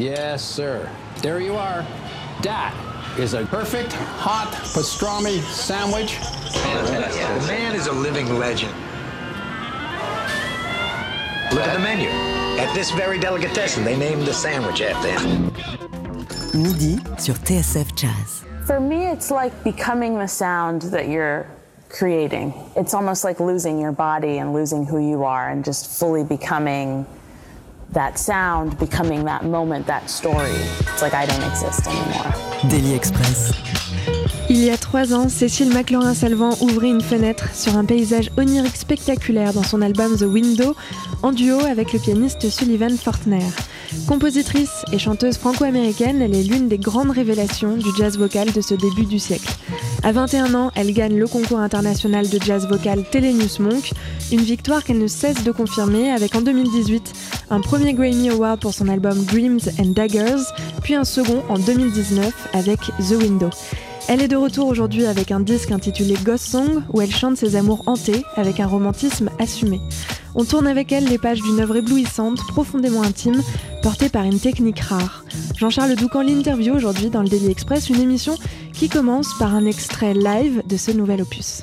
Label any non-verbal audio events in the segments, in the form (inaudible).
Yes, sir. There you are. That is a perfect hot pastrami sandwich. The man is a living legend. Look at the menu. At this very delicatessen, they named the sandwich after him. Midi sur TSF Jazz. For me, it's like becoming the sound that you're creating. It's almost like losing your body and losing who you are and just fully becoming that sound, becoming that moment, that story. It's like I don't exist anymore. Daily Express. Il y a trois ans, Cécile McLaurin-Salvant ouvrait une fenêtre sur un paysage onirique spectaculaire dans son album The Window, en duo avec le pianiste Sullivan Fortner. Compositrice et chanteuse franco-américaine, elle est l'une des grandes révélations du jazz vocal de ce début du siècle. À 21 ans, elle gagne le concours international de jazz vocal Telenews Monk, une victoire qu'elle ne cesse de confirmer avec en 2018 un premier Grammy Award pour son album Dreams and Daggers, puis un second en 2019 avec The Window. Elle est de retour aujourd'hui avec un disque intitulé Ghost Song où elle chante ses amours hantés avec un romantisme assumé. On tourne avec elle les pages d'une œuvre éblouissante, profondément intime, portée par une technique rare. Jean-Charles Doucan l'interview aujourd'hui dans le Daily Express, une émission qui commence par un extrait live de ce nouvel opus.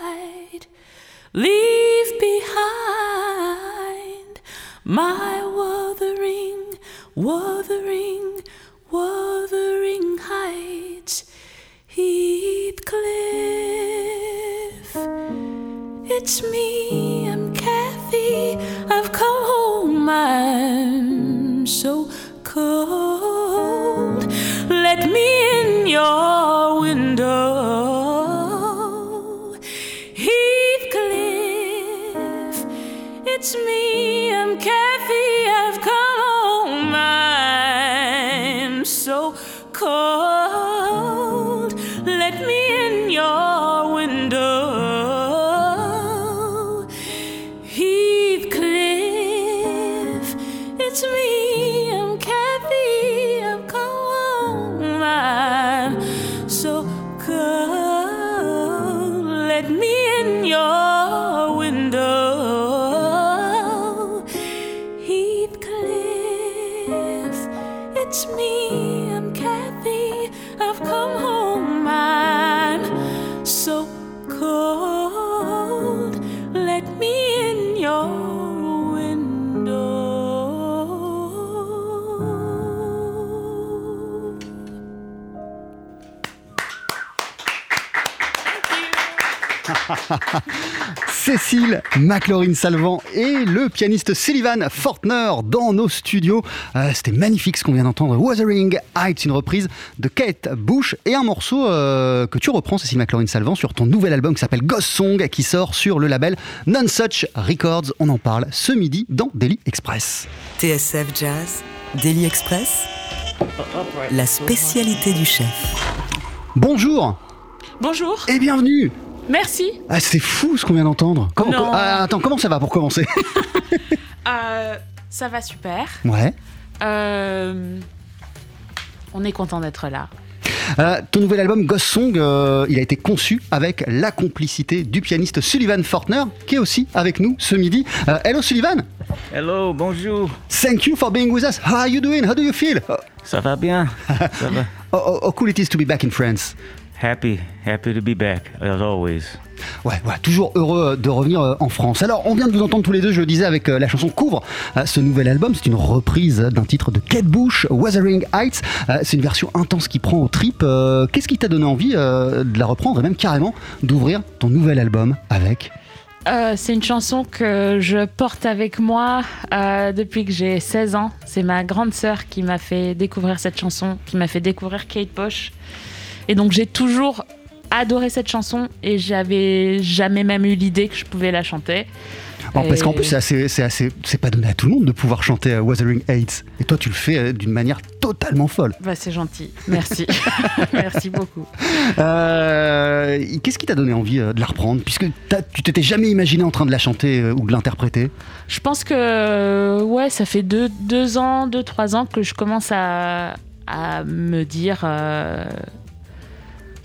Fight. Leave behind my wuthering, wuthering, wuthering heights, Heathcliff. It's me, I'm Kathy. I've come home, I'm so cold. Let me in your (laughs) Cécile McLaurin-Salvant et le pianiste Sullivan Fortner dans nos studios. Euh, C'était magnifique ce qu'on vient d'entendre. Wuthering Heights, une reprise de Kate Bush et un morceau euh, que tu reprends, Cécile McLaurin-Salvant, sur ton nouvel album qui s'appelle Ghost Song qui sort sur le label None Such Records. On en parle ce midi dans Daily Express. TSF Jazz. Daily Express. La spécialité du chef. Bonjour Bonjour, et bienvenue merci. ah, C'est fou ce qu'on vient d'entendre. Comment- Non. Ah, attends, comment ça va pour commencer (laughs) Euh, Ça va super. Ouais. Euh, on est content d'être là. Euh, ton nouvel album Ghost Song, euh, il a été conçu avec la complicité du pianiste Sullivan Fortner, qui est aussi avec nous ce midi. Euh, hello Sullivan. Hello, bonjour. Thank you for being with us. How are you doing? How do you feel? Oh, Ça va bien? Ça va. (laughs) oh, oh, how cool it is to be back in France. Happy, happy to be back, as always. Ouais, voilà, toujours heureux de revenir euh, en France. Alors, on vient de vous entendre tous les deux, je le disais, avec euh, la chanson Couvre. Euh, Ce nouvel album, c'est une reprise d'un titre de Kate Bush, Wuthering Heights. Euh, C'est une version intense qui prend au trip. Euh, Qu'est-ce qui t'a donné envie euh, de la reprendre et même carrément d'ouvrir ton nouvel album avec? Euh, c'est une chanson que je porte avec moi euh, depuis que j'ai 16 ans. C'est ma grande sœur qui m'a fait découvrir cette chanson, qui m'a fait découvrir Kate Bush. Et donc j'ai toujours adoré cette chanson et j'avais jamais même eu l'idée que je pouvais la chanter. Parce qu'en plus, c'est assez, c'est assez, c'est pas donné à tout le monde de pouvoir chanter euh, Wuthering Heights. Et toi, tu le fais euh, d'une manière totalement folle. Bah, c'est gentil, merci. (laughs) merci beaucoup. Euh, Qu'est-ce qui t'a donné envie de la reprendre? Puisque tu t'étais jamais imaginé en train de la chanter ou de l'interpréter. Je pense que ouais, ça fait deux, deux ans, deux, trois ans que je commence à, à me dire. euh,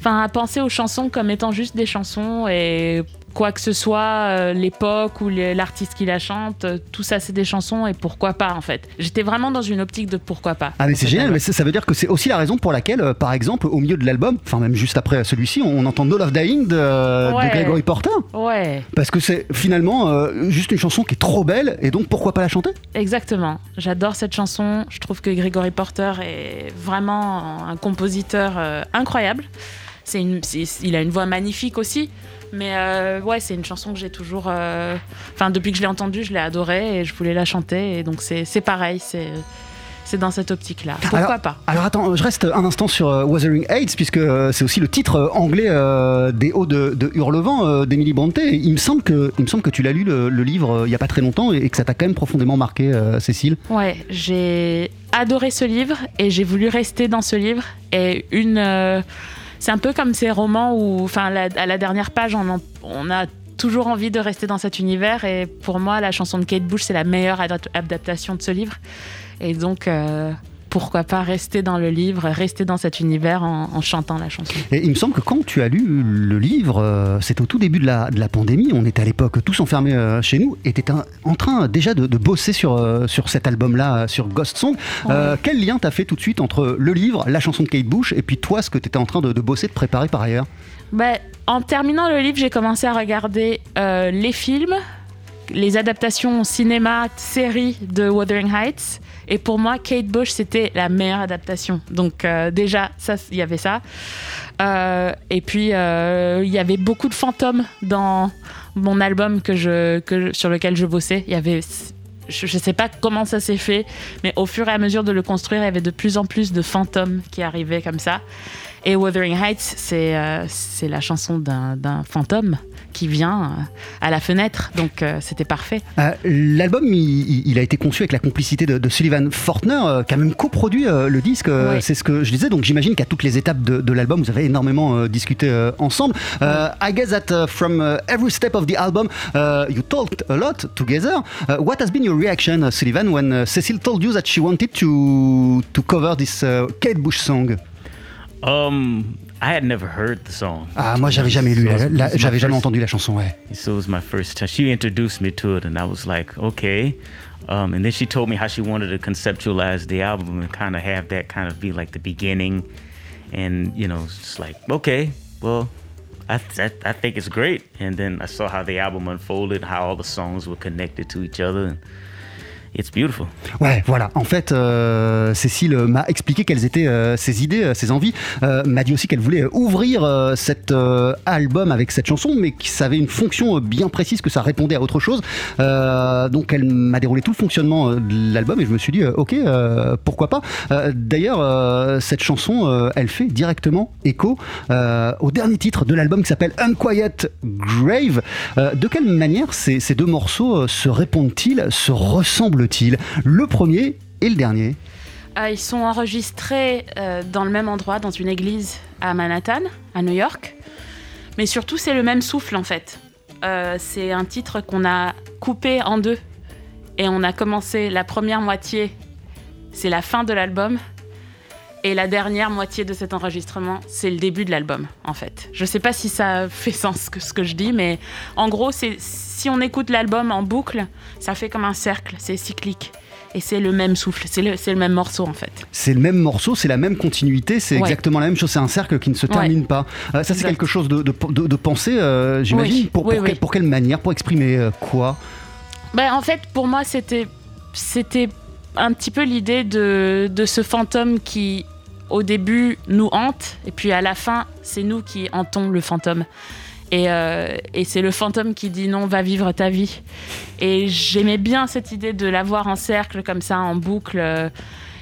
Enfin, à penser aux chansons comme étant juste des chansons et quoi que ce soit, euh, l'époque ou l'artiste qui la chante, euh, tout ça c'est des chansons et pourquoi pas en fait. J'étais vraiment dans une optique de pourquoi pas. Ah mais c'est génial, mais ça, ça veut dire que c'est aussi la raison pour laquelle, euh, par exemple, au milieu de l'album, enfin même juste après celui-ci, on, entend No Love Dying de. Gregory Porter. Ouais, Parce que c'est finalement euh, juste une chanson qui est trop belle et donc pourquoi pas la chanter? Exactement. J'adore cette chanson. Je trouve que Gregory Porter est vraiment un compositeur euh, incroyable. C'est une, c'est- il a une voix magnifique aussi. Mais euh, ouais, c'est une chanson que j'ai toujours. euh, Enfin, depuis que je l'ai entendue, je l'ai adorée et je voulais la chanter. Et donc, c'est pareil. C'est c'est dans cette optique-là. Pourquoi alors, pas? Alors attends, je reste un instant sur euh, Wuthering Heights puisque c'est aussi le titre anglais des Hauts de, de Hurlevent d'Emily Brontë. Il me semble que, il me semble que tu l'as lu le, le livre il y a pas très longtemps et, que ça t'a quand même profondément marqué, Cécile. Ouais, j'ai adoré ce livre et j'ai voulu rester dans ce livre. Et une, c'est un peu comme ces romans où, enfin, à la dernière page, on, a toujours envie de rester dans cet univers. Et pour moi, la chanson de Kate Bush, c'est la meilleure adap- adaptation de ce livre. Et donc, euh, pourquoi pas rester dans le livre, rester dans cet univers en, en chantant la chanson. Et il me semble que quand tu as lu le livre, euh, c'était au tout début de la, de la pandémie, on était à l'époque tous enfermés euh, chez nous, et tu étais en train déjà de, de bosser sur, euh, sur cet album-là, sur Ghost Song. Euh, quel lien t'as fait tout de suite entre le livre, la chanson de Kate Bush, et puis toi, ce que tu étais en train de, de bosser, de préparer par ailleurs? Bah, en terminant le livre, j'ai commencé à regarder euh, les films, les adaptations cinéma, séries de Wuthering Heights. Et pour moi, Kate Bush, c'était la meilleure adaptation. Donc euh, déjà, il y avait ça. Euh, et puis, euh, il y avait beaucoup de fantômes dans mon album que je, que sur lequel je bossais. Il y avait... Je ne sais pas comment ça s'est fait, mais au fur et à mesure de le construire, il y avait de plus en plus de fantômes qui arrivaient comme ça. Et Wuthering Heights, c'est la chanson d'un fantôme qui vient euh, à la fenêtre. Donc euh, c'était parfait. Euh, L'album, il, il- a été conçu avec la complicité de, de Sullivan Fortner, euh, qui a même coproduit euh, le disque. Oui. C'est ce que je disais. Donc j'imagine qu'à toutes les étapes de, de l'album, vous avez énormément euh, discuté euh, ensemble. Euh, I guess that uh, from uh, every step of the album, uh, you talked a lot together. Uh, what has been your reaction, uh, Sullivan, when uh, Cecile told you that she wanted to to cover this uh, Kate Bush song? Um, I had never heard the song. Ah, moi j'avais jamais lu, So it was- la- la- it was my j'avais jamais first- entendu la chanson. Ouais. So it was my first time. She introduced me to it, and I was like, okay. Um, and then she told me how she wanted to conceptualize the album and kind of have that kind of be like the beginning. And, you know, it's just like, okay, well, I, I, I think it's great. And then I saw how the album unfolded, how all the songs were connected to each other. And it's beautiful. Ouais, voilà. En fait, euh, Cécile m'a expliqué quelles étaient euh, ses idées, euh, ses envies. Euh, m'a dit aussi qu'elle voulait ouvrir cet album avec cette chanson, mais que ça avait une fonction bien précise, que ça répondait à autre chose. Donc, elle m'a déroulé tout le fonctionnement de l'album et je me suis dit, ok, pourquoi pas. D'ailleurs, cette chanson, elle fait directement écho au dernier titre de l'album qui s'appelle Unquiet Grave. De quelle manière ces, deux morceaux se répondent-ils, se Le premier et le dernier Euh, ils sont enregistrés euh, dans le même endroit, dans une église à Manhattan, à New York. Mais surtout, c'est le même souffle en fait. Euh, c'est un titre qu'on a coupé en deux. Et on a commencé la première moitié, c'est la fin de l'album. Et la dernière moitié de cet enregistrement, c'est le début de l'album, en fait. Je sais pas si ça fait sens que ce que je dis, mais en gros, c'est si on écoute l'album en boucle, ça fait comme un cercle, c'est cyclique. Et c'est le même souffle, c'est le, le, même morceau en fait. C'est le même morceau, c'est la même continuité, c'est ouais. exactement la même chose, c'est un cercle qui ne se termine Ouais. pas. Euh, ça, c'est quelque chose de, de, de, de pensé, euh, j'imagine. Oui. Pour, Oui, pour, oui. pour quelle manière Pour exprimer euh, quoi? Ben, en fait, pour moi, c'était, c'était un petit peu l'idée de, de ce fantôme qui, au début, nous hante, et puis à la fin, c'est nous qui hantons le fantôme. Et, euh, et c'est le fantôme qui dit non, va vivre ta vie. Et j'aimais bien cette idée de l'avoir en cercle, comme ça, en boucle. euh.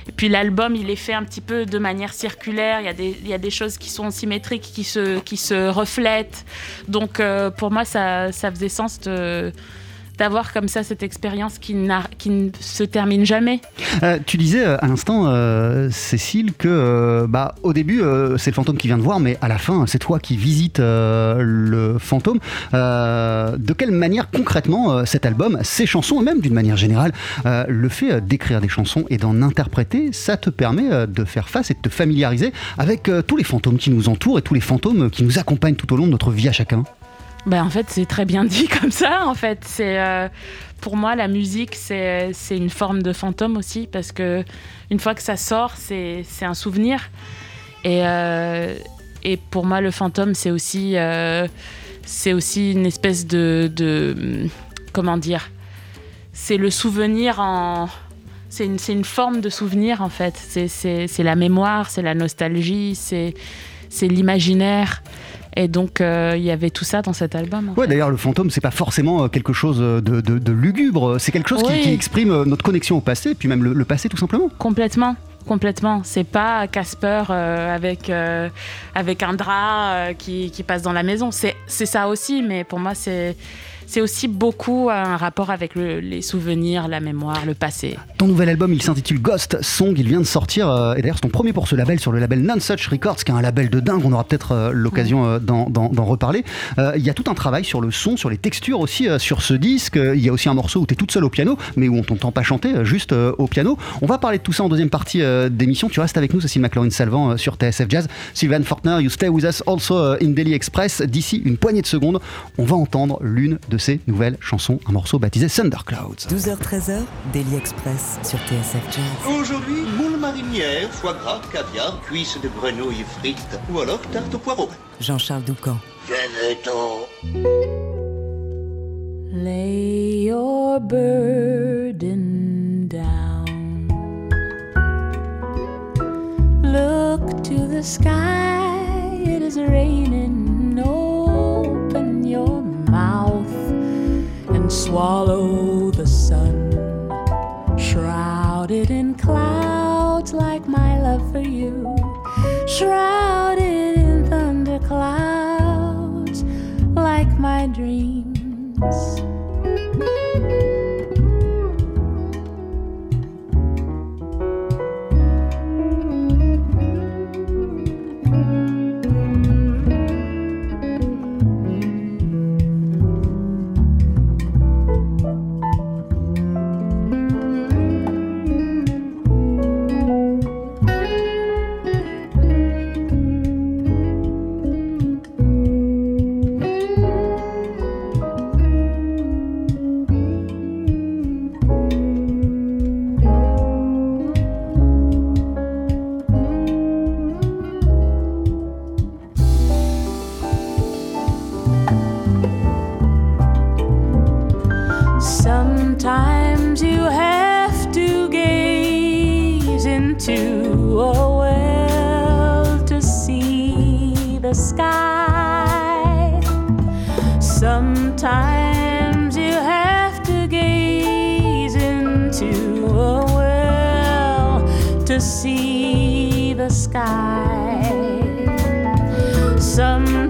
Et puis l'album, il est fait un petit peu de manière circulaire. Il y a des, choses qui sont symétriques, qui se, reflètent. Donc euh, pour moi, ça faisait sens de d'avoir comme ça cette expérience qui, ne se termine jamais. Euh, tu disais euh, à l'instant, euh, Cécile, que bah, au début, c'est le fantôme qui vient te voir, mais à la fin, c'est toi qui visites le fantôme. De quelle manière, concrètement, cet album, ces chansons, et même d'une manière générale, le fait d'écrire des chansons et d'en interpréter, ça te permet de faire face et de te familiariser avec tous les fantômes qui nous entourent et tous les fantômes qui nous accompagnent tout au long de notre vie à chacun? Ben, en fait, c'est très bien dit (laughs) comme ça. En fait, c'est euh, pour moi la musique, c'est une forme de fantôme aussi parce que une fois que ça sort, c'est un souvenir. Et euh, et pour moi, le fantôme, c'est aussi euh, c'est aussi une espèce de, comment dire, c'est le souvenir en c'est une, une forme de souvenir en fait. C'est- la mémoire, c'est la nostalgie, c'est l'imaginaire. Et donc, euh, il y avait tout ça dans cet album. Ouais, d'ailleurs, le fantôme, c'est pas forcément euh, quelque chose de, de- de lugubre, c'est quelque chose qui- Oui. qui, exprime euh, notre connexion au passé, puis même le, le passé tout simplement. Complètement, complètement. C'est pas Casper euh, avec, euh, avec un drap euh, qui, qui passe dans la maison. C'est ça aussi, mais pour moi, c'est c'est aussi beaucoup un rapport avec le- les souvenirs, la mémoire, le passé. Ton nouvel album, il s'intitule Ghost Song, il vient de sortir, euh, et d'ailleurs c'est ton premier pour ce label, sur le label Nonsuch Records, qui est un label de dingue, on aura peut-être euh, l'occasion euh, d'en- reparler. Euh, Il y a tout un travail sur le son, sur les textures aussi, euh, sur ce disque. Euh, Il y a aussi un morceau où tu es toute seule au piano, mais où on t'entend pas chanter, euh, juste euh, au piano. On va parler de tout ça en deuxième partie euh, d'émission. Tu restes avec nous, Cécile McLaurin Salvant, euh, sur TSF Jazz. Sylvain Fortner, you stay with us also euh, in Daily Express. D'ici une poignée de secondes, on va entendre l'une de ses nouvelles chansons, un morceau baptisé Thunderclouds. 12h-13h, Daily Express sur TSF Jazz. Aujourd'hui, moule marinière, foie gras, caviar, cuisses de grenouille frites ou alors tarte au poireau. Jean-Charles Doucan. Venez-t'en. Lay your burden down. Look to the sky, it is raining. Swallow the sun. Shrouded in clouds like my love for you. Shrouded the sky. Sometimes you have to gaze into a well to see the sky. Sometimes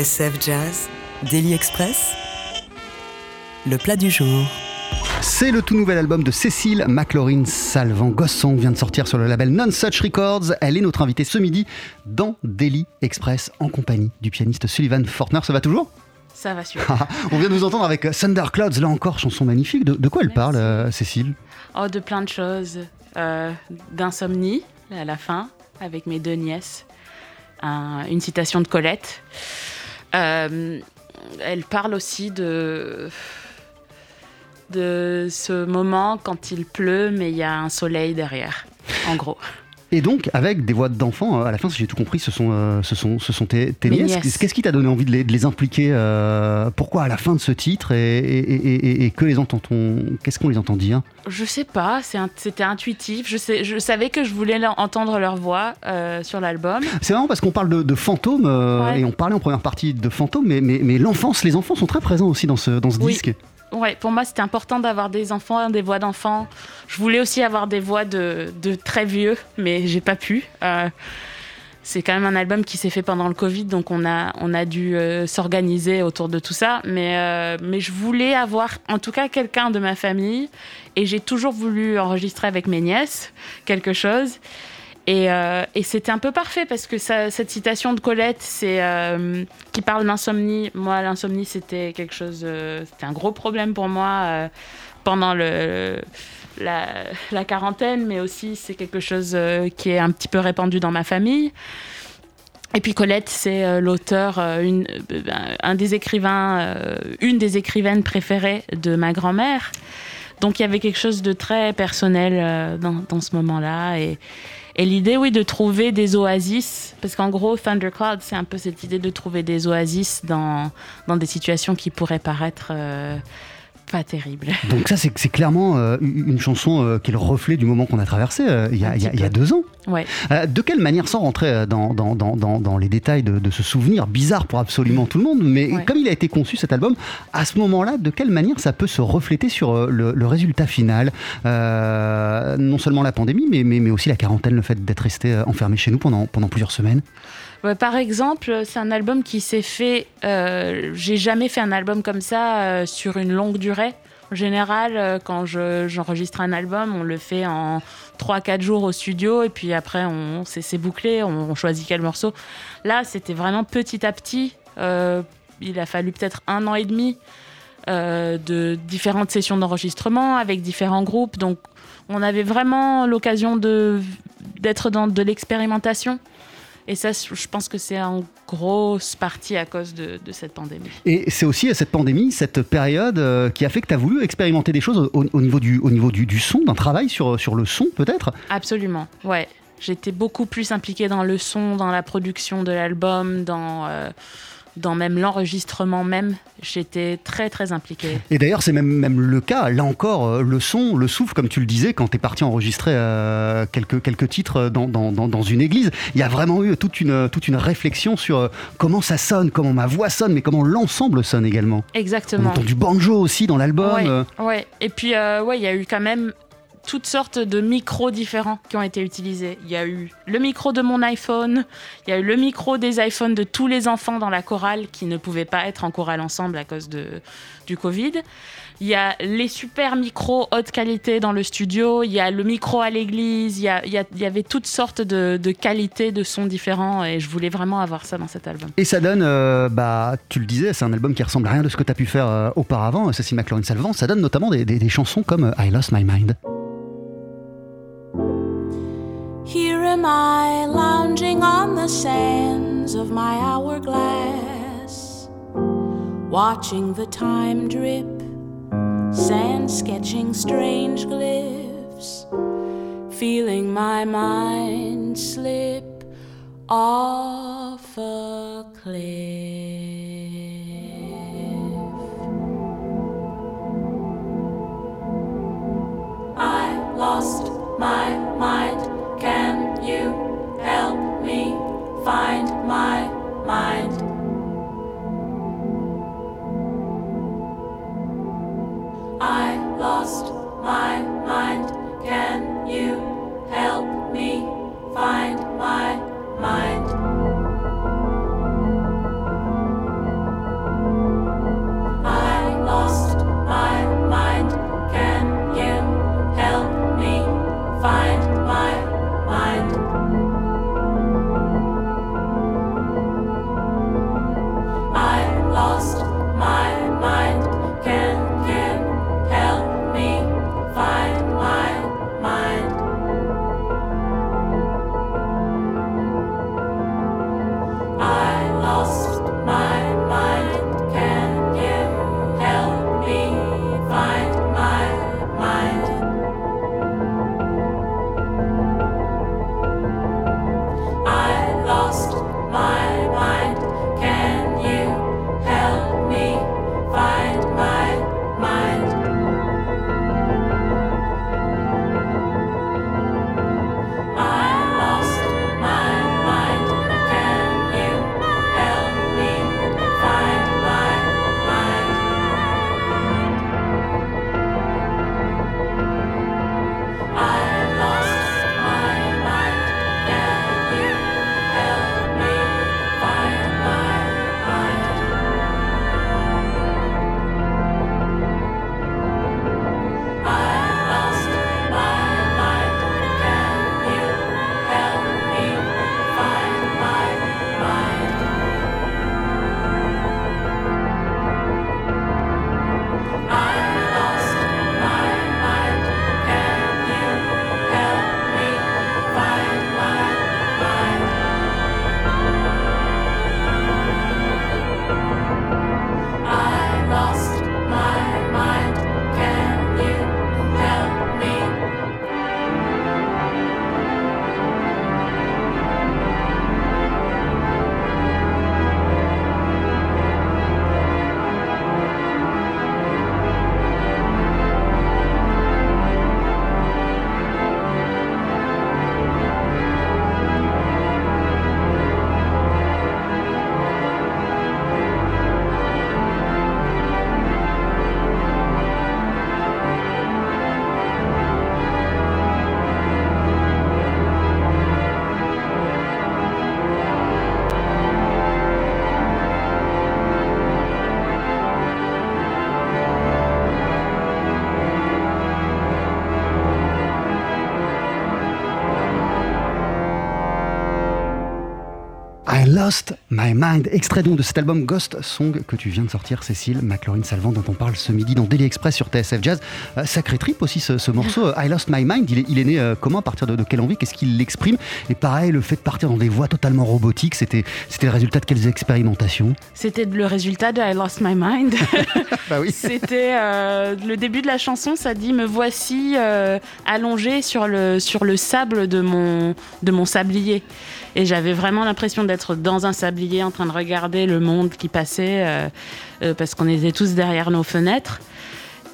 TSF Jazz, Daily Express, le plat du jour. C'est le tout nouvel album de Cécile McLaurin Salvant. Gossong vient de sortir sur le label Non Such Records. Elle est notre invitée ce midi dans Daily Express en compagnie du pianiste Sullivan Fortner. Ça va toujours? Ça va super. On vient de vous entendre avec Thunder Clouds, là encore, chanson magnifique. De, de quoi elle Merci. parle, euh, Cécile? Oh, de plein de choses. Euh, D'insomnie, à la fin, avec mes deux nièces. Un- une citation de Colette. Euh, elle parle aussi de de ce moment quand il pleut, mais il y a un soleil derrière, en gros. Et donc, avec des voix d'enfants, euh, à la fin, si j'ai tout compris, ce sont, euh, ce sont, ce sont tes, tes nièces. Qu'est-ce qui t'a donné envie de les, de les impliquer euh, Pourquoi à la fin de ce titre et, et- et- et- et que les entend-on Qu'est-ce qu'on les entend dire? Je sais pas, c'était intuitif. Je, sais, je savais que je voulais leur- entendre leur voix euh, sur l'album. C'est marrant parce qu'on parle de, de fantômes Ouais. et on parlait en première partie de fantômes, mais, mais, mais l'enfance, les enfants sont très présents aussi dans ce, dans ce Oui. disque. Ouais, pour moi, c'était important d'avoir des enfants, des voix d'enfants. Je voulais aussi avoir des voix de, de très vieux, mais j'ai pas pu. Euh, c'est quand même un album qui s'est fait pendant le Covid, donc on a, on a dû euh, s'organiser autour de tout ça. Mais, euh, mais je voulais avoir, en tout cas, quelqu'un de ma famille. Et j'ai toujours voulu enregistrer avec mes nièces quelque chose. Et, euh, et c'était un peu parfait parce que cette citation de Colette, euh, qui parle d'insomnie. Moi, l'insomnie, c'était quelque chose, c'était un gros problème pour moi euh, pendant la, quarantaine, mais aussi c'est quelque chose qui est un petit peu répandu dans ma famille. Et puis Colette, c'est l'auteur, un des écrivains, une des écrivaines préférées de ma grand-mère. Donc il y avait quelque chose de très personnel dans, ce moment-là. Et l'idée, oui, de trouver des oasis, parce qu'en gros, Thundercloud, c'est un peu cette idée de trouver des oasis dans, dans des situations qui pourraient paraître euh, pas terribles. (laughs) Donc ça, c'est clairement euh, une chanson euh, qui est le reflet du moment qu'on a traversé euh, il y, a, Un il y a- petit il y a peu. deux ans. Ouais. De quelle manière, sans rentrer dans, dans, dans, dans, dans les détails de, de ce souvenir bizarre pour absolument tout le monde, mais Ouais. comme il a été conçu cet album, à ce moment-là, de quelle manière ça peut se refléter sur le, le résultat final? Non seulement la pandémie, mais, mais, mais aussi la quarantaine, le fait d'être resté enfermé chez nous pendant, pendant plusieurs semaines. Par exemple, c'est un album qui s'est fait. euh, J'ai jamais fait un album comme ça euh, sur une longue durée. En général, euh, quand je- j'enregistre un album, on le fait en 3-4 jours au studio et puis après, on, c'est bouclé, on, choisit quel morceau. Là, c'était vraiment petit à petit. Il a fallu peut-être un an et demi de différentes sessions d'enregistrement avec différents groupes. Donc, on avait vraiment l'occasion d'être dans de l'expérimentation. Et ça, je pense que c'est en grosse partie à cause de, de cette pandémie. Et c'est aussi cette pandémie, cette période euh, qui a fait que tu as voulu expérimenter des choses au, au niveau, du, au niveau du, du son, d'un travail sur, sur le son peut-être? Absolument, ouais. J'étais beaucoup plus impliquée dans le son, dans la production de l'album, dans, euh, dans même l'enregistrement même. J'étais très très impliquée. Et d'ailleurs, c'est même, même le cas, là encore, euh, le son, le souffle, comme tu le disais, quand tu es parti enregistrer euh, quelques, quelques titres dans, dans, dans, dans une église, il y a vraiment eu toute une, toute une réflexion sur euh, comment ça sonne, comment ma voix sonne, mais comment l'ensemble sonne également. On Exactement. entend du banjo aussi dans l'album. Ouais, euh, ouais. Et puis, euh, ouais, il y a eu quand même toutes sortes de micros différents qui ont été utilisés. Il y a eu le micro de mon iPhone, il y a eu le micro des iPhones de tous les enfants dans la chorale qui ne pouvaient pas être en chorale ensemble à cause de, du Covid. Il y a les super micros haute qualité dans le studio, il y a le micro à l'église, il, y avait toutes sortes de, de qualités de sons différents et je voulais vraiment avoir ça dans cet album. Et ça donne, euh, bah, tu le disais, c'est un album qui ressemble à rien de ce que tu as pu faire euh, auparavant, Cécile McLaurin Salvant. Ça donne notamment des, des- des chansons comme euh, I Lost My Mind. On the sands of my hourglass, watching the time drip, sand sketching strange glyphs, feeling my mind slip off a cliff. I lost my mind. Can you help me find my mind? I lost my mind. Can you help me find my mind? Lost My Mind, extrait donc de cet album Ghost Song que tu viens de sortir, Cécile McLaurin Salvant, dont on parle ce midi dans Daily Express sur TSF Jazz. Euh, sacré trip aussi ce, ce morceau, euh, I Lost My Mind. Il est, il est né euh, comment, à partir de, de quelle envie Qu'est-ce qu'il l'exprime Et pareil, le fait de partir dans des voies totalement robotiques, c'était c'était le résultat de quelles expérimentations? C'était le résultat de I Lost My Mind. (laughs) (laughs) Bah oui. C'était euh, le début de la chanson, ça dit me voici euh, allongé sur le sur le sable de mon de mon sablier. Et j'avais vraiment l'impression d'être dans un sablier en train de regarder le monde qui passait euh, euh, parce qu'on était tous derrière nos fenêtres.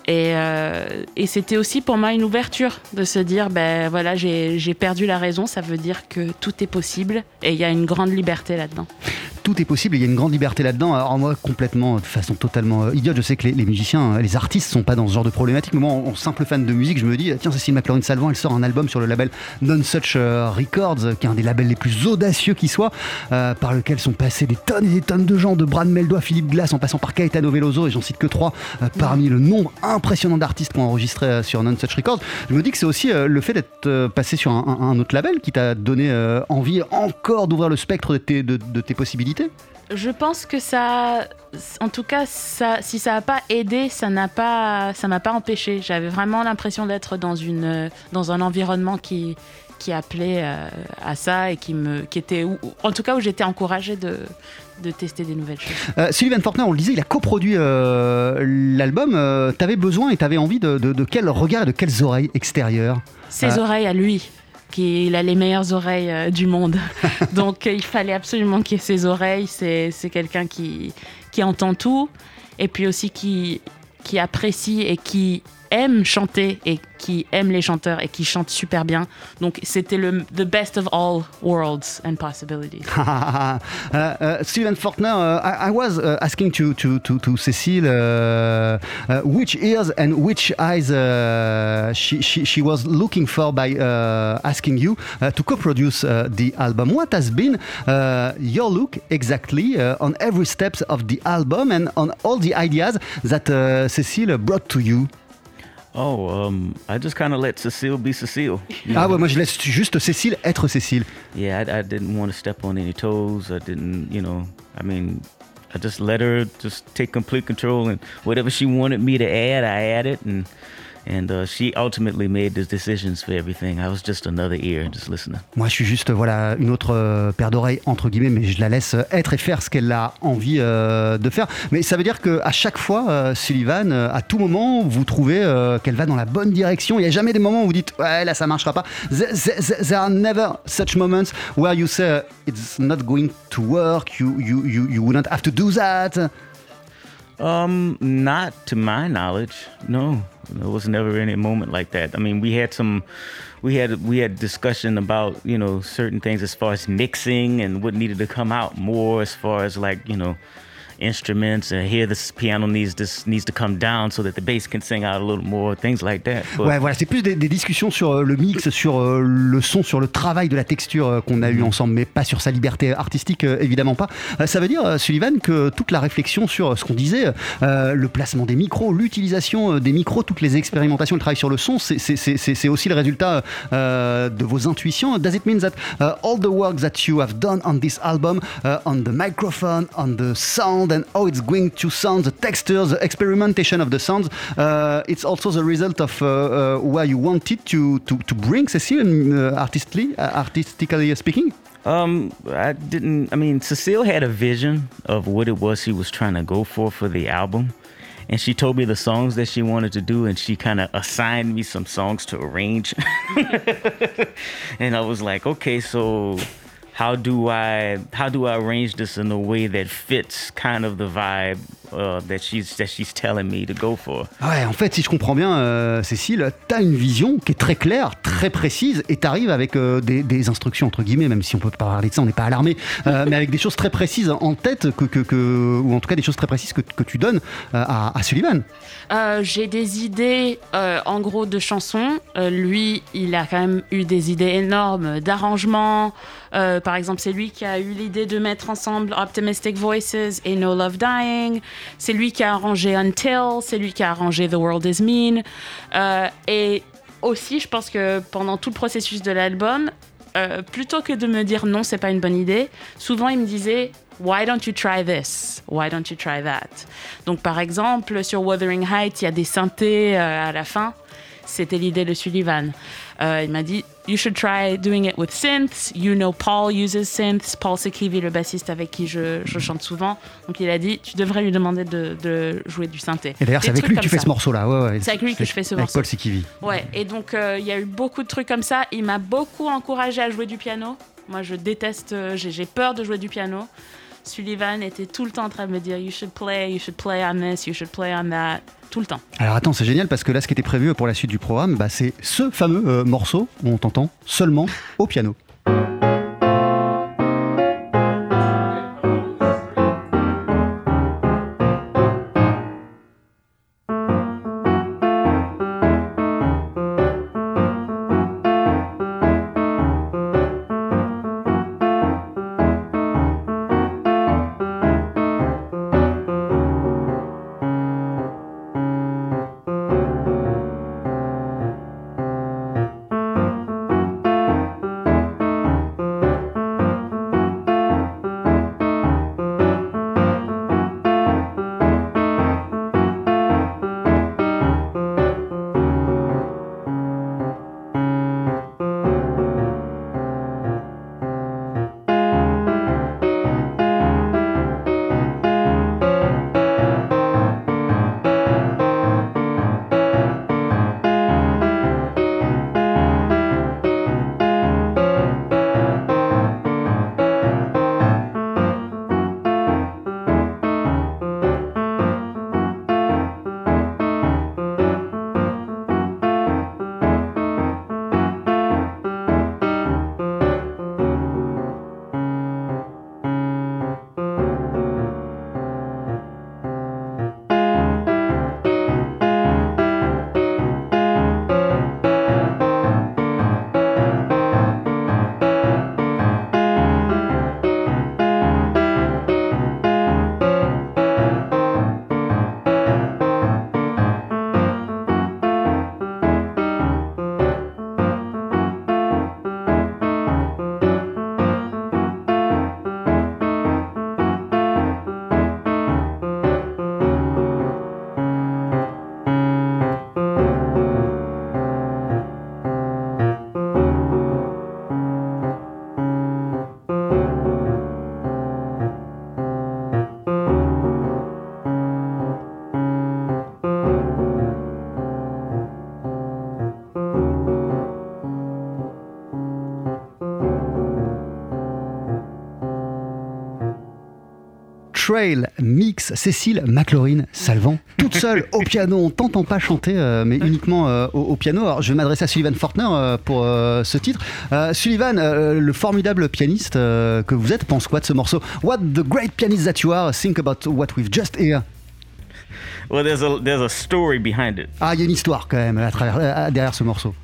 Et, euh, et c'était aussi pour moi une ouverture de se dire, ben voilà, j'ai j'ai perdu la raison, ça veut dire que tout est possible et il y a une grande liberté là-dedans. Tout est possible. Il y a une grande liberté là-dedans. Alors moi, complètement, de façon totalement euh, idiote, je sais que les, musiciens, euh, les artistes sont pas dans ce genre de problématique. Mais moi, en, simple fan de musique, je me dis, tiens, Cécile McLaurin Salvant, elle sort un album sur le label Non Such euh, Records, qui est un des labels les plus audacieux qui soit, par lequel sont passés des tonnes et des tonnes de gens, de Brad Meldo à Philippe Glass, en passant par Caetano Veloso, et j'en cite que trois, parmi le nombre impressionnant d'artistes qui ont enregistré sur Non Such Records. Je me dis que c'est aussi le fait d'être passé sur un, autre label qui t'a donné envie encore d'ouvrir le spectre de tes possibilités. Je pense que ça, en tout cas, ça, si ça n'a pas aidé, ça n'a pas, ça m'a pas empêché. J'avais vraiment l'impression d'être dans une, dans un environnement qui, qui appelait euh, à ça et qui me, qui était, en tout cas, où j'étais encouragée de, de tester des nouvelles choses. Euh, Sullivan Fortner, on le disait, il a coproduit euh, l'album. Euh, t'avais besoin et t'avais envie de, de, de quel regard et de quelles oreilles extérieures? Ses oreilles à lui, qui il a les meilleures oreilles euh, du monde. (laughs) Donc euh, il fallait absolument qu'il ait ses oreilles. C'est c'est quelqu'un qui, qui entend tout et puis aussi qui, qui apprécie et qui aime chanter et qui aime les chanteurs et qui chante super bien. Donc c'était le the best of all worlds and possibilities. uh, uh, Sullivan Fortner, uh, I, I was uh, asking to to to, to Cecile uh, uh, which ears and which eyes she, she she was looking for by asking you to co-produce the album. What has been your look exactly on every steps of the album and on all the ideas that Cecile brought to you? Oh, um, I just kind of let Cecile be Cecile. you Ah ouais, moi je laisse juste Cécile être Cécile. Yeah, I, I didn't want to step on any toes. I didn't, you know, I mean, I just let her just take complete control and whatever she wanted me to add, I added, and and uh, she ultimately made the decisions for everything. I was just another ear, just listening. Moi, je suis juste voilà une autre euh, paire d'oreilles entre guillemets, mais je la laisse être et faire ce qu'elle a envie euh, de faire. Mais ça veut dire que à chaque fois, euh, Sullivan, euh, à tout moment, vous trouvez euh, qu'elle va dans la bonne direction. Il n'y a jamais des moments où vous dites ouais là ça marchera pas. There, there- there are never such moments where you say it's not going to work. You you you, you wouldn't have to do that. Um, not to my knowledge. No, there was never any moment like that. I mean, we had some, we had we had discussion about you know certain things as far as mixing and what needed to come out more as far as like you know instruments and here this piano needs this needs to come down so that the bass can sing out a little more things like that. But Ouais, voilà, c'est plus des, des discussions sur euh, le mix, sur euh, le son, sur le travail de la texture euh, qu'on a eu ensemble, mais pas sur sa liberté artistique, évidemment pas. Ça veut dire, Sullivan, que toute la réflexion sur ce qu'on disait, euh, le placement des micros, l'utilisation des micros, toutes les expérimentations, le travail sur le son, c'est aussi le résultat euh, de vos intuitions. Does it mean that uh, all the work that you have done on this album, uh, on the microphone, on the sound, and how it's going to sound, the texture, the experimentation of the sounds, uh, it's also the result of uh, uh, where you wanted to to, to bring Cecile, artistically, artistically speaking. Um, I didn't. I mean, Cecile had a vision of what it was she was trying to go for for the album, and she told me the songs that she wanted to do, and she kind of assigned me some songs to arrange. (laughs) and I was like, okay, so how do I how do I arrange this in a way that fits kind of the vibe uh, that she's that she's telling me to go for? Ouais, en fait, si je comprends bien, euh, Cécile, t'as une vision qui est très claire, très précise, et t'arrives avec euh, des, des instructions entre guillemets, même si on peut pas parler de ça, on n'est pas alarmé, euh, (laughs) mais avec des choses très précises en tête, que, que, que- ou en tout cas des choses très précises que, que tu donnes euh, à, à Sullivan. Euh, j'ai des idées, euh, en gros, de chansons. Euh, lui, il a quand même eu des idées énormes d'arrangements. Euh, par exemple, c'est lui qui a eu l'idée de mettre ensemble Optimistic Voices et No Love Dying. C'est lui qui a arrangé Until. C'est lui qui a arrangé The World Is Mean. Euh, et aussi, je pense que pendant tout le processus de l'album, euh, plutôt que de me dire non, c'est pas une bonne idée, souvent il me disait Why don't you try this? Why don't you try that? Donc par exemple, sur Wuthering Heights, il y a des synthés à la fin. C'était l'idée de Sullivan. Euh, il m'a dit You should try doing it with synths. You know, Paul uses synths. Paul Sekivi, le bassiste avec qui je, je chante souvent. Donc il a dit Tu devrais lui demander de, de jouer du synthé. Et d'ailleurs, c'est avec lui que tu fais ça. ce morceau-là. Ouais, ouais. C'est avec lui que je fais ce avec morceau. Paul Sikivi. Ouais, et donc euh, il y a eu beaucoup de trucs comme ça. Il m'a beaucoup encouragé à jouer du piano. Moi, je déteste, euh, j'ai j'ai peur de jouer du piano. Sullivan était tout le temps en train de me dire You should play, you should play on this, you should play on that. Tout le temps. Alors attends, c'est génial parce que là, ce qui était prévu pour la suite du programme, bah, c'est ce fameux euh, morceau où on t'entend seulement au piano. Trail Mix, Cécile McLaurin Salvant, toute seule au piano. On t'entend pas chanter, euh, mais uniquement euh, au, au piano. Alors, je vais m'adresser à Sullivan Fortner euh, pour euh, ce titre. Euh, Sullivan, euh, le formidable pianiste euh, que vous êtes, pense quoi de ce morceau? What the great pianist that you are, think about what we've just heard. Well, there's a there's a story behind it. Ah, il y a une histoire quand même à travers, derrière ce morceau.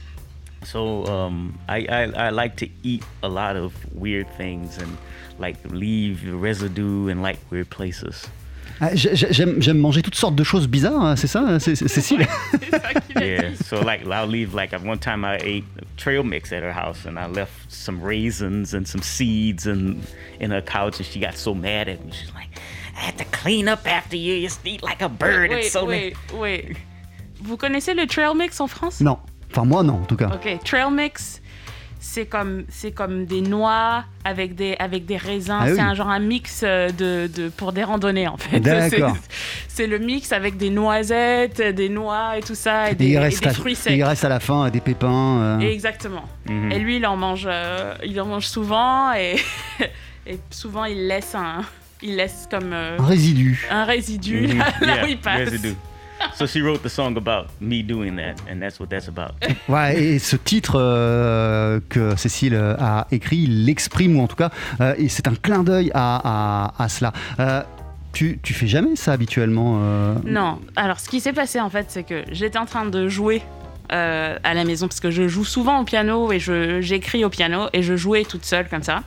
So um, I, I I like to eat a lot of weird things and like leave residue in like weird places. Ah, j'ai- j'ai- J'aime j'aime manger toutes sortes de choses bizarres, hein, c'est ça, c'est- c'est- Cécile yeah. So like I'll leave like at one time I ate trail mix at her house and I left some raisins and some seeds and in her couch and she got so mad at me. She's like, I had to clean up after you. You eat like a bird. Wait, it's so wait, wait. Vous connaissez le trail mix en France Non, enfin moi non en tout cas. Ok, trail mix, c'est comme c'est comme des noix avec des avec des raisins. Ah oui. c'est un genre un mix euh, de, de pour des randonnées en fait. (laughs) D'accord. C'est- C'est le mix avec des noisettes, des noix et tout ça et Et des, il, et reste des à, fruits et secs. il reste à la fin des pépins. euh. Exactement. Mhm. Et lui, il en mange, euh, il en mange souvent et, (laughs) et souvent il laisse un, il laisse comme euh, Un résidu. un résidu Mhm. (laughs) là, là Yeah, où il passe. residue. So she wrote the song about me doing that, and that's what that's about. (laughs) Ouais, et ce titre euh, que Cécile euh, a écrit, il l'exprime, ou en tout cas, euh, et c'est un clin d'œil à, à- à cela. Euh, tu, tu fais jamais ça habituellement euh, Non. Alors, ce qui s'est passé en fait, c'est que j'étais en train de jouer euh, à la maison parce que je joue souvent au piano et j'écris au piano et je jouais toute seule comme ça.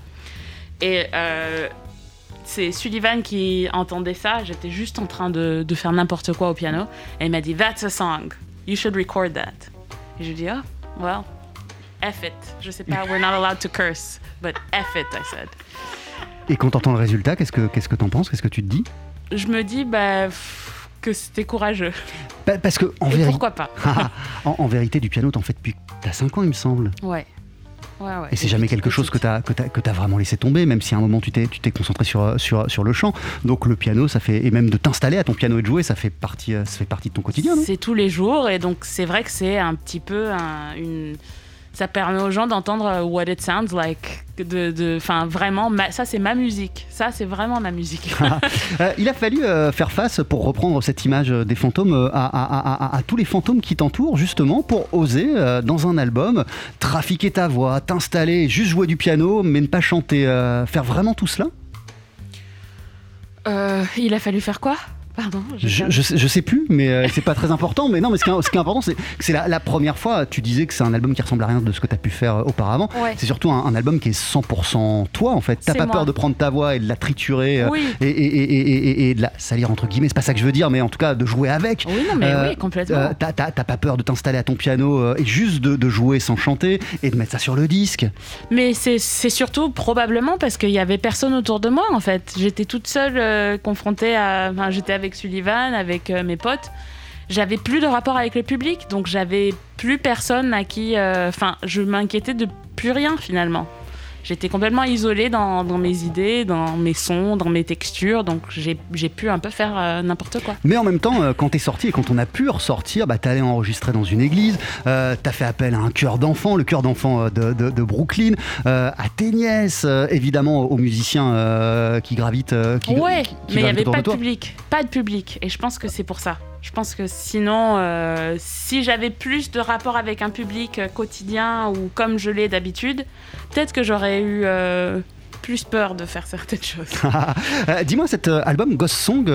Et euh, c'est Sullivan qui entendait ça. J'étais juste en train de, de faire n'importe quoi au piano et il m'a dit That's a song. You should record that. Et je lui ai dit Oh, well, F it. Je sais pas, we're not allowed to curse, but F it, I said. Et quand t'entends le résultat, qu'est-ce que qu'est-ce que t'en penses? Qu'est-ce que tu te dis? Je me dis bah, que c'était courageux. Bah, Parce que en Et vérité, pourquoi pas? (laughs) En, en vérité, du piano, t'en fais depuis t'as 5 ans, il me semble. Ouais. Ouais, ouais. Et c'est jamais quelque chose que t'as que t'as que vraiment laissé tomber, même si à un moment tu t'es tu t'es concentré sur sur sur le chant. Donc le piano, ça fait et même de t'installer à ton piano et de jouer, ça fait partie euh, ça fait partie de ton quotidien, C'est tous les jours et donc c'est vrai que c'est un petit peu un- une. Ça permet aux gens d'entendre euh, what it sounds like. De, de, enfin, vraiment, ma- ça c'est ma musique. Ça c'est vraiment ma musique. (laughs) Euh, il a fallu euh, faire face, pour reprendre cette image des fantômes, à, à- à- à- à tous les fantômes qui t'entourent, justement, pour oser, euh, dans un album, trafiquer ta voix, t'installer, juste jouer du piano, mais ne pas chanter. euh, faire vraiment tout cela? Euh, il a fallu faire quoi? Pardon je, je, sais- je sais plus, mais euh, c'est pas très important. Mais non, mais ce qui est, ce qui est important, c'est que c'est la, la première fois. Tu disais que c'est un album qui ressemble à rien de ce que tu as pu faire euh, auparavant. Ouais. C'est surtout un, un album qui est 100% toi, en fait. T'as pas moi. peur de prendre ta voix et de la triturer euh, Oui. et, et- et- et- et- et de la salir, entre guillemets. C'est pas ça que je veux dire, mais en tout cas, de jouer avec. Oui, non, mais Euh, oui, complètement. euh, T'as pas peur de t'installer à ton piano et juste de, de jouer sans chanter et de mettre ça sur le disque. Mais c'est surtout probablement parce qu'il y avait personne autour de moi en fait. J'étais toute seule confrontée à. enfin, J'étais avec Sullivan, avec euh, mes potes. J'avais plus de rapport avec le public, donc j'avais plus personne à qui. euh, Enfin, je m'inquiétais de plus rien finalement. J'étais complètement isolée dans, dans mes idées, dans mes sons, dans mes textures, donc j'ai pu un peu faire euh, n'importe quoi. Mais en même temps, euh, quand t'es sorti et quand on a pu ressortir, bah, t'es allé enregistrer dans une église, euh, t'as fait appel à un chœur d'enfants, le chœur d'enfants euh, de, de- de Brooklyn, à tes nièces, évidemment aux musiciens qui gravitent. qui, ouais, qui- qui mais il n'y avait pas de public. Pas de public. Et je pense que c'est pour ça. Je pense que sinon, euh, si j'avais plus de rapport avec un public euh, quotidien ou comme je l'ai d'habitude, peut-être que j'aurais eu euh, plus peur de faire certaines choses. (laughs) Euh, Dis-moi, cet album Ghost Song,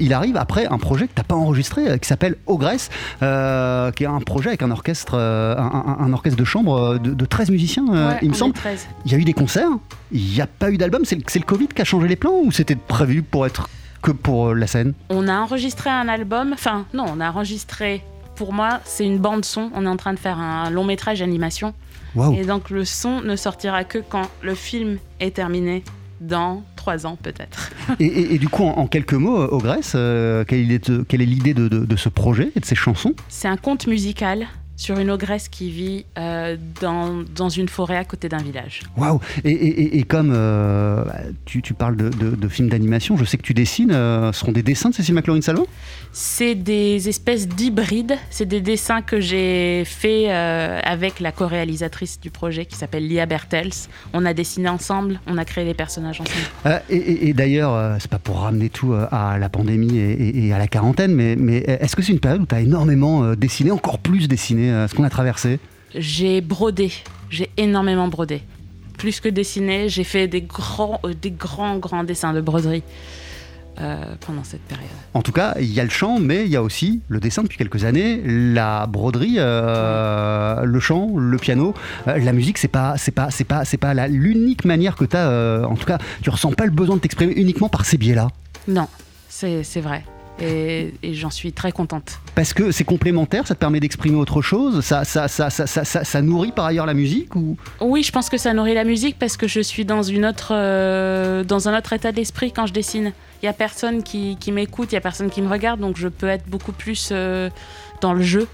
il arrive après un projet que t'as pas enregistré, qui s'appelle Ogress, euh, qui est un projet avec un orchestre, un, orchestre de chambre de, de 13 musiciens, Ouais, il me semble. 13. Il y a eu des concerts, il n'y a pas eu d'album, c'est le, c'est le Covid qui a changé les plans ou c'était prévu pour être que pour euh, la scène On a enregistré un album. Enfin, non, on a enregistré. Pour moi, c'est une bande son. On est en train de faire un long métrage d'animation. Waouh. Et donc le son ne sortira que quand le film est terminé, dans trois ans peut-être. et, et- et du coup, en, en quelques mots, euh, Ogress, euh, quelle, est, quelle est l'idée de, de- de ce projet et de ces chansons? C'est un conte musical sur une ogresse qui vit euh, dans, dans une forêt à côté d'un village. Waouh et, et- et- comme euh, tu, tu parles de, de- de films d'animation, je sais que tu dessines. euh, ce seront des dessins de Cécile McLaurin Salvant C'est des espèces d'hybrides. C'est des dessins que j'ai faits euh, avec la co-réalisatrice du projet qui s'appelle Lia Bertels. On a dessiné ensemble, on a créé les personnages ensemble. Euh, et et- d'ailleurs, euh, c'est pas pour ramener tout euh, à la pandémie et, à la quarantaine, mais, mais est-ce que c'est une période où tu as énormément euh, dessiné, encore plus dessiné, euh, ce qu'on a traversé J'ai brodé, j'ai énormément brodé. Plus que dessiné, j'ai fait des grands, euh, des grands, grands dessins de broderie euh, pendant cette période. En tout cas, il y a le chant, mais il y a aussi le dessin depuis quelques années, la broderie, euh, le chant, le piano, Euh, la musique. C'est pas, c'est pas, c'est pas, c'est pas la- l'unique manière que tu as. en tout cas, tu ressens pas le besoin de t'exprimer uniquement par ces biais-là. Non, c'est c'est vrai. Et, et j'en suis très contente. Parce que c'est complémentaire, ça te permet d'exprimer autre chose, ça, ça, ça, ça, nourrit par ailleurs la musique ou? Oui, je pense que ça nourrit la musique parce que je suis dans, une autre, euh, dans un autre état d'esprit quand je dessine. Il y a personne qui, qui m'écoute, il y a personne qui me regarde, donc je peux être beaucoup plus euh, dans le jeu.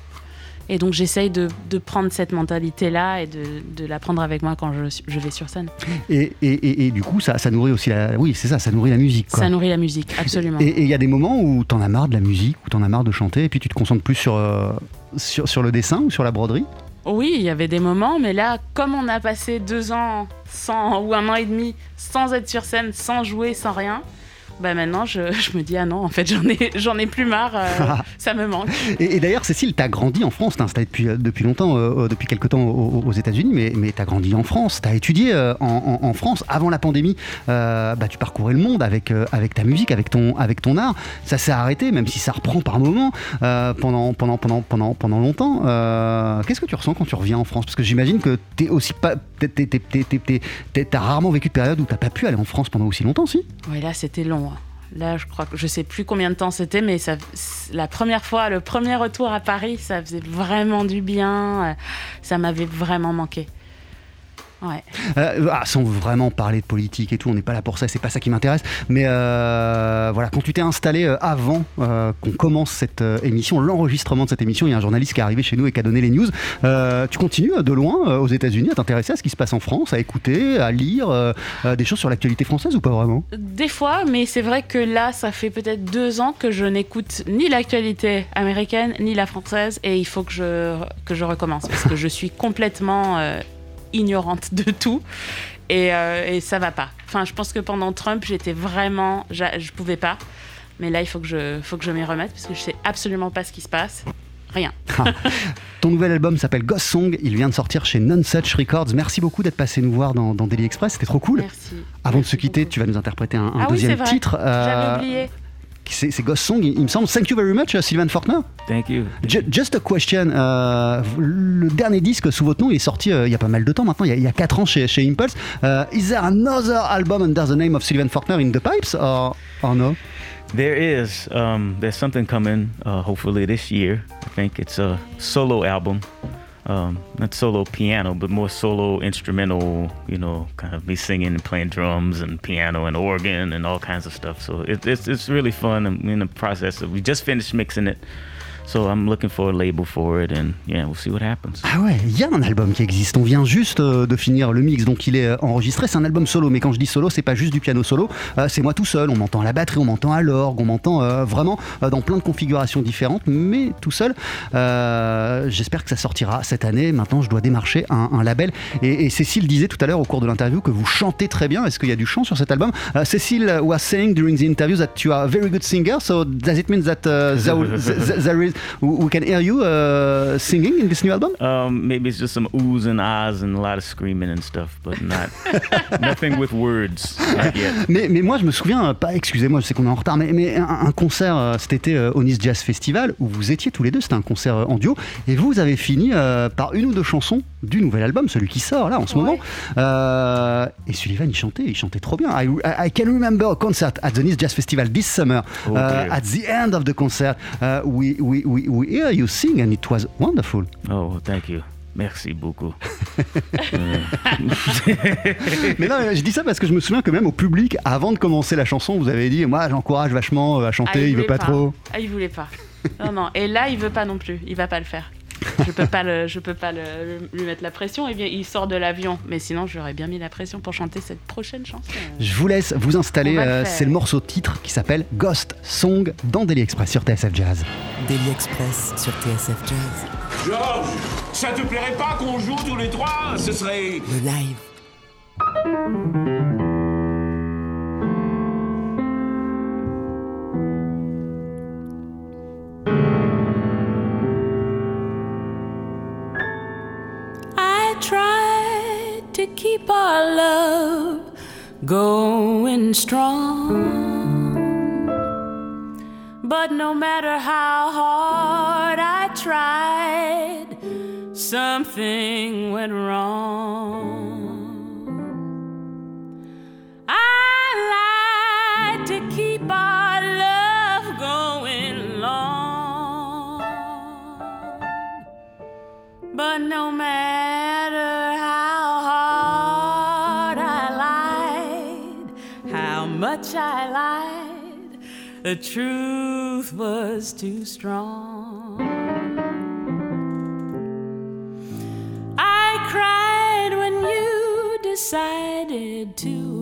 Et donc j'essaye de, de prendre cette mentalité-là et de, de la prendre avec moi quand je, vais sur scène. et, et, et, et du coup, ça, ça nourrit aussi la. Oui, c'est ça, ça nourrit la musique. quoi. Ça nourrit la musique, absolument. Et et il y a des moments où t'en as marre de la musique, où t'en as marre de chanter, et puis tu te concentres plus sur, euh, sur, sur le dessin ou sur la broderie? Oui, il y avait des moments, mais là, comme on a passé deux ans sans, ou un an et demi sans être sur scène, sans jouer, sans rien, bah maintenant je, (laughs) je me dis ah non, en fait j'en ai, (laughs) j'en ai plus marre, euh, ça me manque. (laughs) Et, et d'ailleurs, Cécile, t'as grandi en France, t'es installée depuis, euh, depuis longtemps, euh, depuis quelques temps aux, aux États-Unis, mais, mais t'as grandi en France, t'as étudié euh, en, en- France avant la pandémie. bah, tu parcourais le monde avec, avec ta musique, avec ton, avec ton art. Ça s'est arrêté, même si ça reprend par moments pendant, pendant, pendant, pendant, pendant longtemps. Qu'est-ce que tu ressens quand tu reviens en France? Parce que j'imagine que t'es aussi pas, t'es- t'es- t'es- t'es- t'es- t'es- t'es- t'as rarement vécu de période où t'as pas pu aller en France pendant aussi longtemps, si? Ouais, là c'était long. Là, je crois que je sais plus combien de temps c'était, mais ça, la première fois, le premier retour à Paris, ça faisait vraiment du bien. euh, Ça m'avait vraiment manqué. Ouais. Euh, ah, sans vraiment parler de politique et tout, on n'est pas là pour ça, c'est pas ça qui m'intéresse. Mais euh, voilà, quand tu t'es installé euh, avant euh, qu'on commence cette émission, l'enregistrement de cette émission, il y a un journaliste qui est arrivé chez nous et qui a donné les news. Tu continues de loin aux États-Unis à t'intéresser à ce qui se passe en France, à écouter, à lire des choses sur l'actualité française ou pas vraiment? Des fois, mais c'est vrai que là, ça fait peut-être deux ans que je n'écoute ni l'actualité américaine ni la française, et il faut que je, que je recommence parce que je suis complètement ignorante de tout. Et, euh, et ça va pas. Enfin, je pense que pendant Trump, j'étais vraiment. Je pouvais pas. Mais là, il faut que je, faut que je m'y remette parce que je sais absolument pas ce qui se passe. Rien. (laughs) Ton nouvel album s'appelle Ghost Song, il vient de sortir chez Nonsuch Records. Merci beaucoup d'être passé nous voir dans, dans Daily Express, c'était trop cool. Merci. Avant de se quitter, tu vas nous interpréter un, un ah oui, c'est deuxième vrai. titre. euh, J'avais oublié. C'est c'est Ghost Song, il, il me semble. Thank you very much, uh, Sylvain Fortner. Thank you. Ju- Just a question. euh, le dernier disque sous votre nom, il est sorti euh, il y a pas mal de temps maintenant, il y a, il y a 4 ans chez, chez Impulse. Euh, is there another album under the name of Sylvain Fortner in the pipes or, or no? There is. Um, there's something coming. Uh, hopefully this year. I think it's a solo album. Um, not solo piano, but more solo instrumental. You know, kind of me singing and playing drums and piano and organ and all kinds of stuff. So it, it's it's really fun. I'm in the process of. We just finished mixing it. So I'm looking for a label for it, and yeah, we'll see what happens. Ah ouais, il y a un album qui existe. On vient juste euh, de finir le mix, donc il est euh, enregistré. C'est un album solo, mais quand je dis solo, c'est pas juste du piano solo. euh, c'est moi tout seul. On m'entend à la batterie, on m'entend à l'orgue, on m'entend vraiment dans plein de configurations différentes, mais tout seul. J'espère que ça sortira cette année. Maintenant, je dois démarcher un, label. Et, Cécile disait tout à l'heure au cours de l'interview que vous chantez très bien. Est-ce qu'il y a du chant sur cet album? Cécile was saying during the interview that you are a very good singer. So does it mean that uh, there is we can hear you uh, singing in this new album? Um, maybe it's just some oohs and ahs and a lot of screaming and stuff, but not (laughs) nothing with words not yet. Mais, mais moi, je me souviens, euh, pas, excusez-moi, je sais qu'on est en retard, mais, mais un, un concert euh, cet été euh, au Nice Jazz Festival où vous étiez tous les deux, c'était un concert euh, en duo, et vous avez fini euh, par une ou deux chansons du nouvel album, celui qui sort là en ce moment. Euh, et Sullivan, il chantait, il chantait trop bien. I, I- I can remember a concert at the Nice Jazz Festival this summer. Okay. Uh, at the end of the concert, uh, we, we, we, we hear you sing, and it was wonderful. Oh, thank you. Merci beaucoup. (laughs) mais non, je dis ça parce que je me souviens que même au public, avant de commencer la chanson, vous avez dit, moi, j'encourage vachement euh, à chanter, Ah, il veut voulait pas trop. Ah, il voulait pas. Non, non. Et là, il veut pas non plus. Il va pas le faire. Je peux pas, le, je peux pas le, lui mettre la pression. Et bien, il sort de l'avion. Mais sinon, j'aurais bien mis la pression pour chanter cette prochaine chanson. Je vous laisse vous installer. Euh, c'est le morceau titre qui s'appelle Ghost Song dans Daily Express sur TSF Jazz. Daily Express sur TSF Jazz. Georges, ça te plairait pas qu'on joue tous les trois? Ce serait... Le live. Keep our love going strong. But no matter how hard I tried, something went wrong. I lied to keep our love going long. But no matter much I lied, the truth was too strong. I cried when you decided to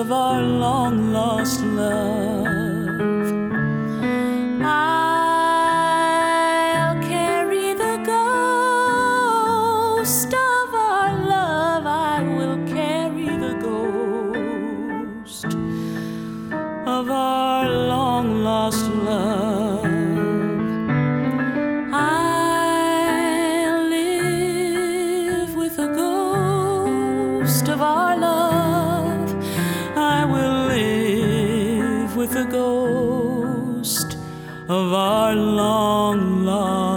of our the ghost of our long lost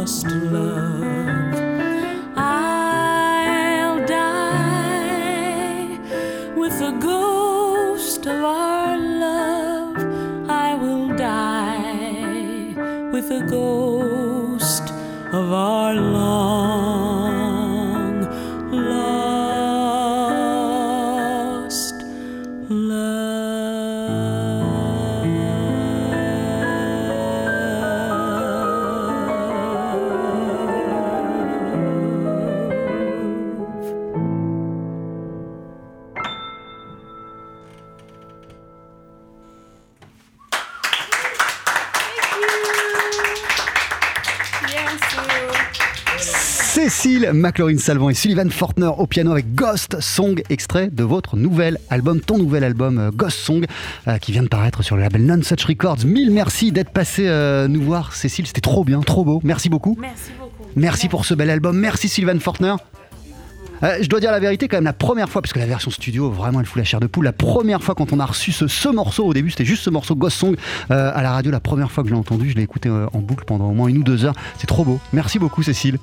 McLaurin Salvant et Sullivan Fortner au piano avec Ghost Song, extrait de votre nouvel album, ton nouvel album euh, Ghost Song, euh, qui vient de paraître sur le label Non Such Records. Mille merci d'être passé euh, nous voir, Cécile, c'était trop bien, trop beau. Merci beaucoup. Merci beaucoup. Merci pour ce bel album. Merci Sylvain Fortner. Euh, je dois dire la vérité, quand même, la première fois, parce que la version studio, vraiment, elle fout la chair de poule. La première fois, quand on a reçu ce, ce morceau, au début, c'était juste ce morceau Ghost Song euh, à la radio. La première fois que je l'ai entendu, je l'ai écouté euh, en boucle pendant au moins une ou deux heures. C'est trop beau. Merci beaucoup, Cécile.